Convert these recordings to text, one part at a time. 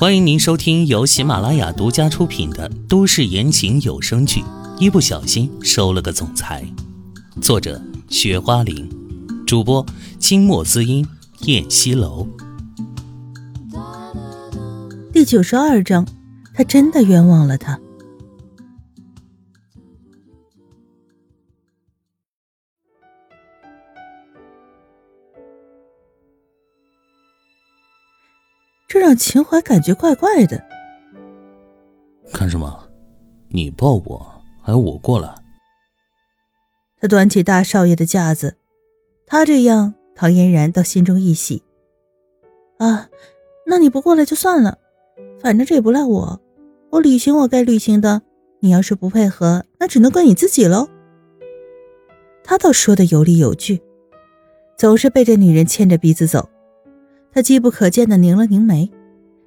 欢迎您收听由喜马拉雅独家出品的都市言情有声剧《一不小心收了个总裁》，作者：雪花玲，主播：清墨滋音、燕西楼。第九十二章，他真的冤枉了他。这让秦淮感觉怪怪的。干什么？你抱我，还要我过来？他端起大少爷的架子，他这样，唐嫣然倒心中一喜。啊，那你不过来就算了，反正这也不赖我，我履行我该履行的。你要是不配合，那只能怪你自己喽。他倒说的有理有据，总是被这女人牵着鼻子走。他机不可见的拧了拧眉，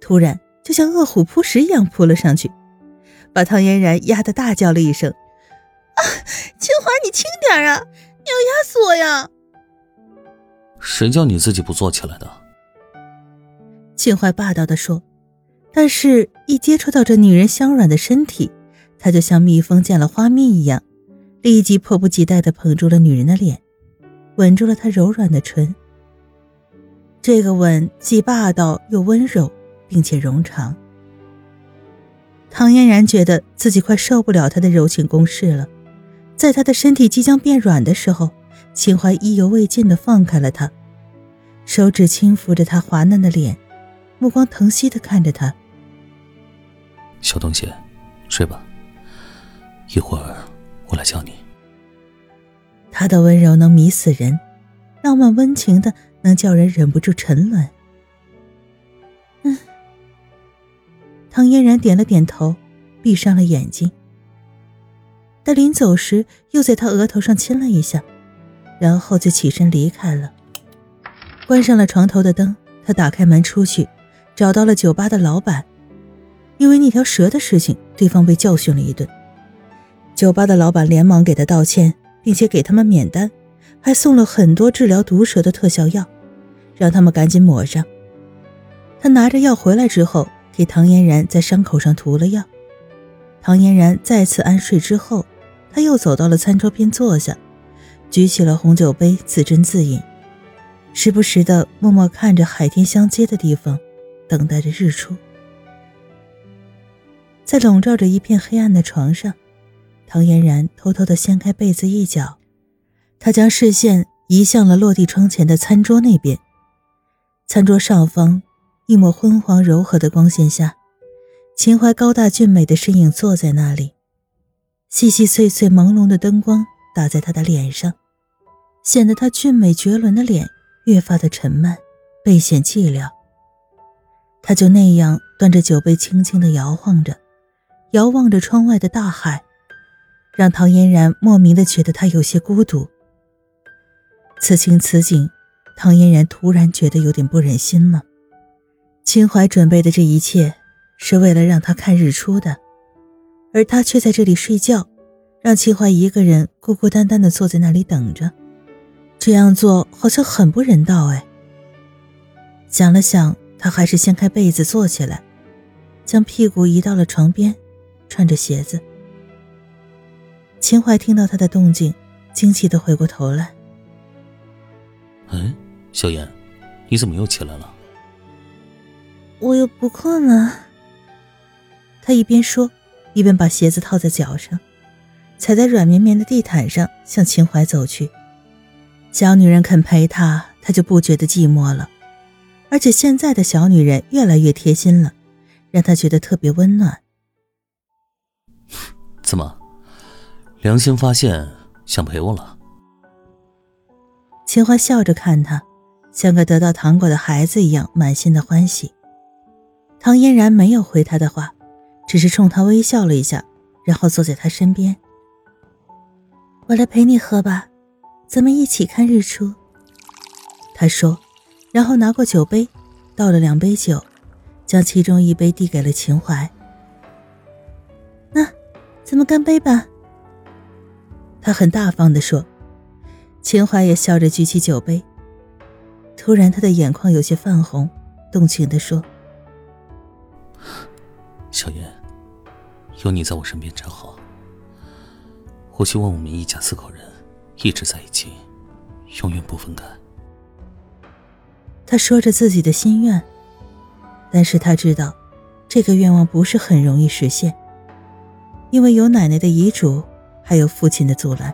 突然就像饿虎扑食一样扑了上去，把唐嫣然压得大叫了一声：“啊，清华，你轻点啊！你要压死我呀！”谁叫你自己不坐起来的？秦淮霸道的说，但是，一接触到这女人香软的身体，他就像蜜蜂见了花蜜一样，立即迫不及待的捧住了女人的脸，吻住了她柔软的唇。这个吻既霸道又温柔，并且冗长。唐嫣然觉得自己快受不了他的柔情攻势了，在他的身体即将变软的时候，秦淮意犹未尽地放开了他，手指轻抚着他滑嫩的脸，目光疼惜地看着他。小东西，睡吧，一会儿我来叫你。他的温柔能迷死人，浪漫温情的。能叫人忍不住沉沦。嗯，唐嫣然点了点头，闭上了眼睛。但临走时，又在他额头上亲了一下，然后就起身离开了。关上了床头的灯，他打开门出去，找到了酒吧的老板。因为那条蛇的事情，对方被教训了一顿。酒吧的老板连忙给他道歉，并且给他们免单。还送了很多治疗毒蛇的特效药，让他们赶紧抹上。他拿着药回来之后，给唐嫣然在伤口上涂了药。唐嫣然再次安睡之后，他又走到了餐桌边坐下，举起了红酒杯，自斟自饮，时不时的默默看着海天相接的地方，等待着日出。在笼罩着一片黑暗的床上，唐嫣然偷偷的掀开被子一角。他将视线移向了落地窗前的餐桌那边。餐桌上方，一抹昏黄柔和的光线下，秦淮高大俊美的身影坐在那里。细细碎碎朦胧的灯光打在他的脸上，显得他俊美绝伦的脸越发的沉闷，倍显寂寥。他就那样端着酒杯，轻轻地摇晃着，遥望着窗外的大海，让唐嫣然莫名的觉得他有些孤独。此情此景，唐嫣然突然觉得有点不忍心了。秦淮准备的这一切，是为了让他看日出的，而他却在这里睡觉，让秦淮一个人孤孤单单的坐在那里等着。这样做好像很不人道哎。想了想，他还是掀开被子坐起来，将屁股移到了床边，穿着鞋子。秦淮听到他的动静，惊奇的回过头来。嗯，小妍，你怎么又起来了？我又不困了。他一边说，一边把鞋子套在脚上，踩在软绵绵的地毯上，向秦淮走去。小女人肯陪他，他就不觉得寂寞了。而且现在的小女人越来越贴心了，让他觉得特别温暖。怎么，良心发现，想陪我了？秦淮笑着看他，像个得到糖果的孩子一样，满心的欢喜。唐嫣然没有回他的话，只是冲他微笑了一下，然后坐在他身边。我来陪你喝吧，咱们一起看日出。他说，然后拿过酒杯，倒了两杯酒，将其中一杯递给了秦淮。那，咱们干杯吧。他很大方地说。秦淮也笑着举起酒杯。突然，他的眼眶有些泛红，动情地说：“小燕，有你在我身边真好。我希望我们一家四口人一直在一起，永远不分开。他说着自己的心愿，但是他知道，这个愿望不是很容易实现，因为有奶奶的遗嘱，还有父亲的阻拦，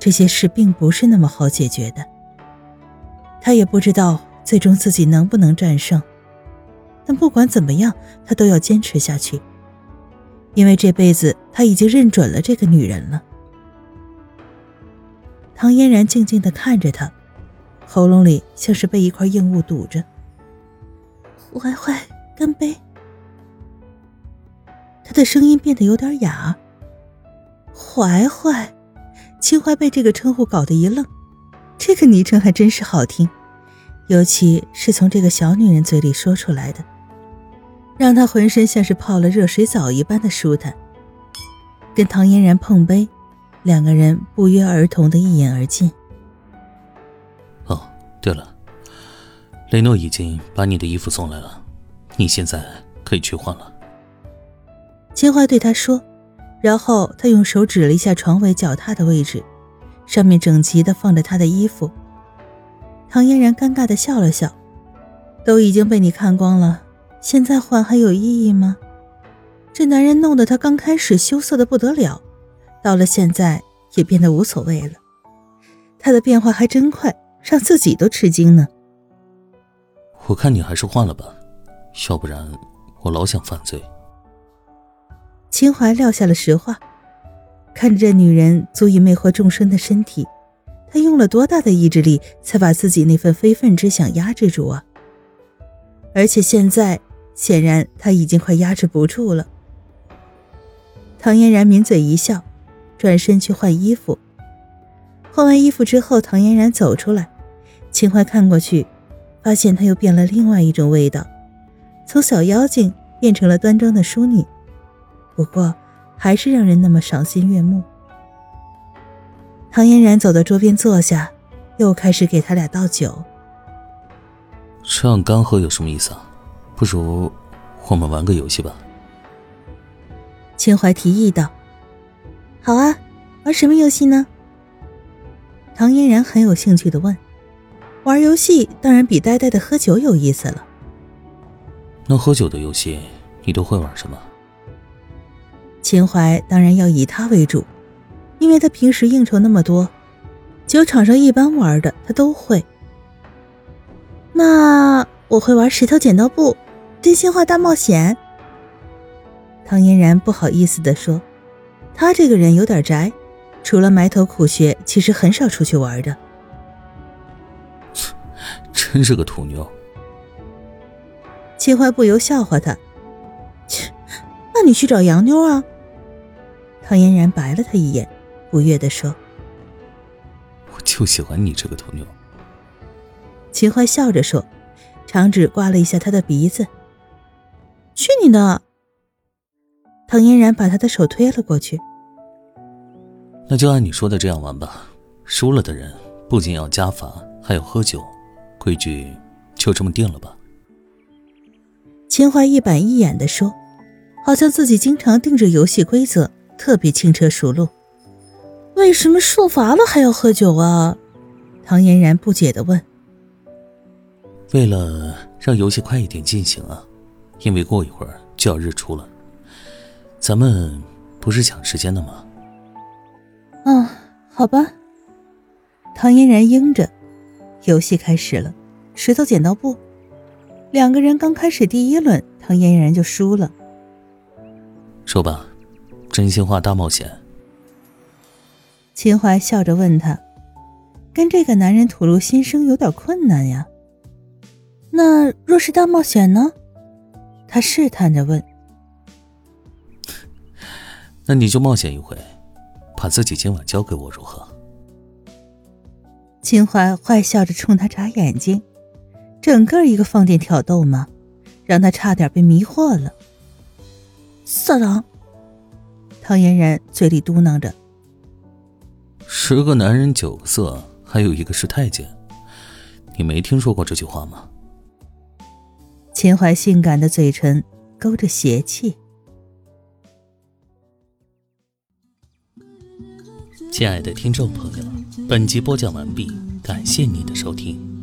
这些事并不是那么好解决的。他也不知道最终自己能不能战胜。但不管怎么样，他都要坚持下去，因为这辈子他已经认准了这个女人了。唐嫣然静静的看着他，喉咙里像是被一块硬物堵着。坏坏，干杯！他的声音变得有点哑。怀怀，秦淮被这个称呼搞得一愣，这个昵称还真是好听，尤其是从这个小女人嘴里说出来的。让她浑身像是泡了热水澡一般的舒坦。跟唐嫣然碰杯，两个人不约而同的一饮而尽。哦，对了，雷诺已经把你的衣服送来了，你现在可以去换了。秦淮对他说，然后他用手指了一下床尾脚踏的位置，上面整齐的放着他的衣服。唐嫣然尴尬的笑了笑，都已经被你看光了。现在换还有意义吗？这男人弄得她刚开始羞涩的不得了，到了现在也变得无所谓了。他的变化还真快，让自己都吃惊呢。我看你还是换了吧，要不然我老想犯罪。秦淮撂下了实话，看着这女人足以魅惑众生的身体，他用了多大的意志力才把自己那份非分之想压制住啊？而且现在。显然他已经快压制不住了。唐嫣然抿嘴一笑，转身去换衣服。换完衣服之后，唐嫣然走出来，秦淮看过去，发现她又变了另外一种味道，从小妖精变成了端庄的淑女，不过还是让人那么赏心悦目。唐嫣然走到桌边坐下，又开始给他俩倒酒。这样干喝有什么意思啊？不如我们玩个游戏吧。秦淮提议道：“好啊，玩什么游戏呢？”唐嫣然很有兴趣的问：“玩游戏当然比呆呆的喝酒有意思了。”那喝酒的游戏你都会玩什么？秦淮当然要以他为主，因为他平时应酬那么多，酒场上一般玩的他都会。那我会玩石头剪刀布。真心话大冒险。唐嫣然不好意思地说：“他这个人有点宅，除了埋头苦学，其实很少出去玩的。”真是个土妞。秦淮不由笑话他：“切，那你去找洋妞啊。”唐嫣然白了他一眼，不悦地说：“我就喜欢你这个土妞。”秦淮笑着说，长指刮了一下他的鼻子。去你的！唐嫣然把他的手推了过去。那就按你说的这样玩吧。输了的人不仅要加罚，还要喝酒，规矩就这么定了吧。秦淮一板一眼的说，好像自己经常定着游戏规则，特别轻车熟路。为什么受罚了还要喝酒啊？唐嫣然不解的问。为了让游戏快一点进行啊。因为过一会儿就要日出了，咱们不是抢时间的吗？哦，好吧。唐嫣然应着，游戏开始了，石头剪刀布。两个人刚开始第一轮，唐嫣然就输了。说吧，真心话大冒险。秦淮笑着问他：“跟这个男人吐露心声有点困难呀？那若是大冒险呢？”他试探着问：“那你就冒险一回，把自己今晚交给我如何？”秦淮坏笑着冲他眨眼睛，整个一个放电挑逗嘛，让他差点被迷惑了。色狼！唐嫣然嘴里嘟囔着。十个男人九个色还有一个是太监。你没听说过这句话吗？秦淮性感的嘴唇勾着邪气。亲爱的听众朋友本集播讲完毕感谢你的收听。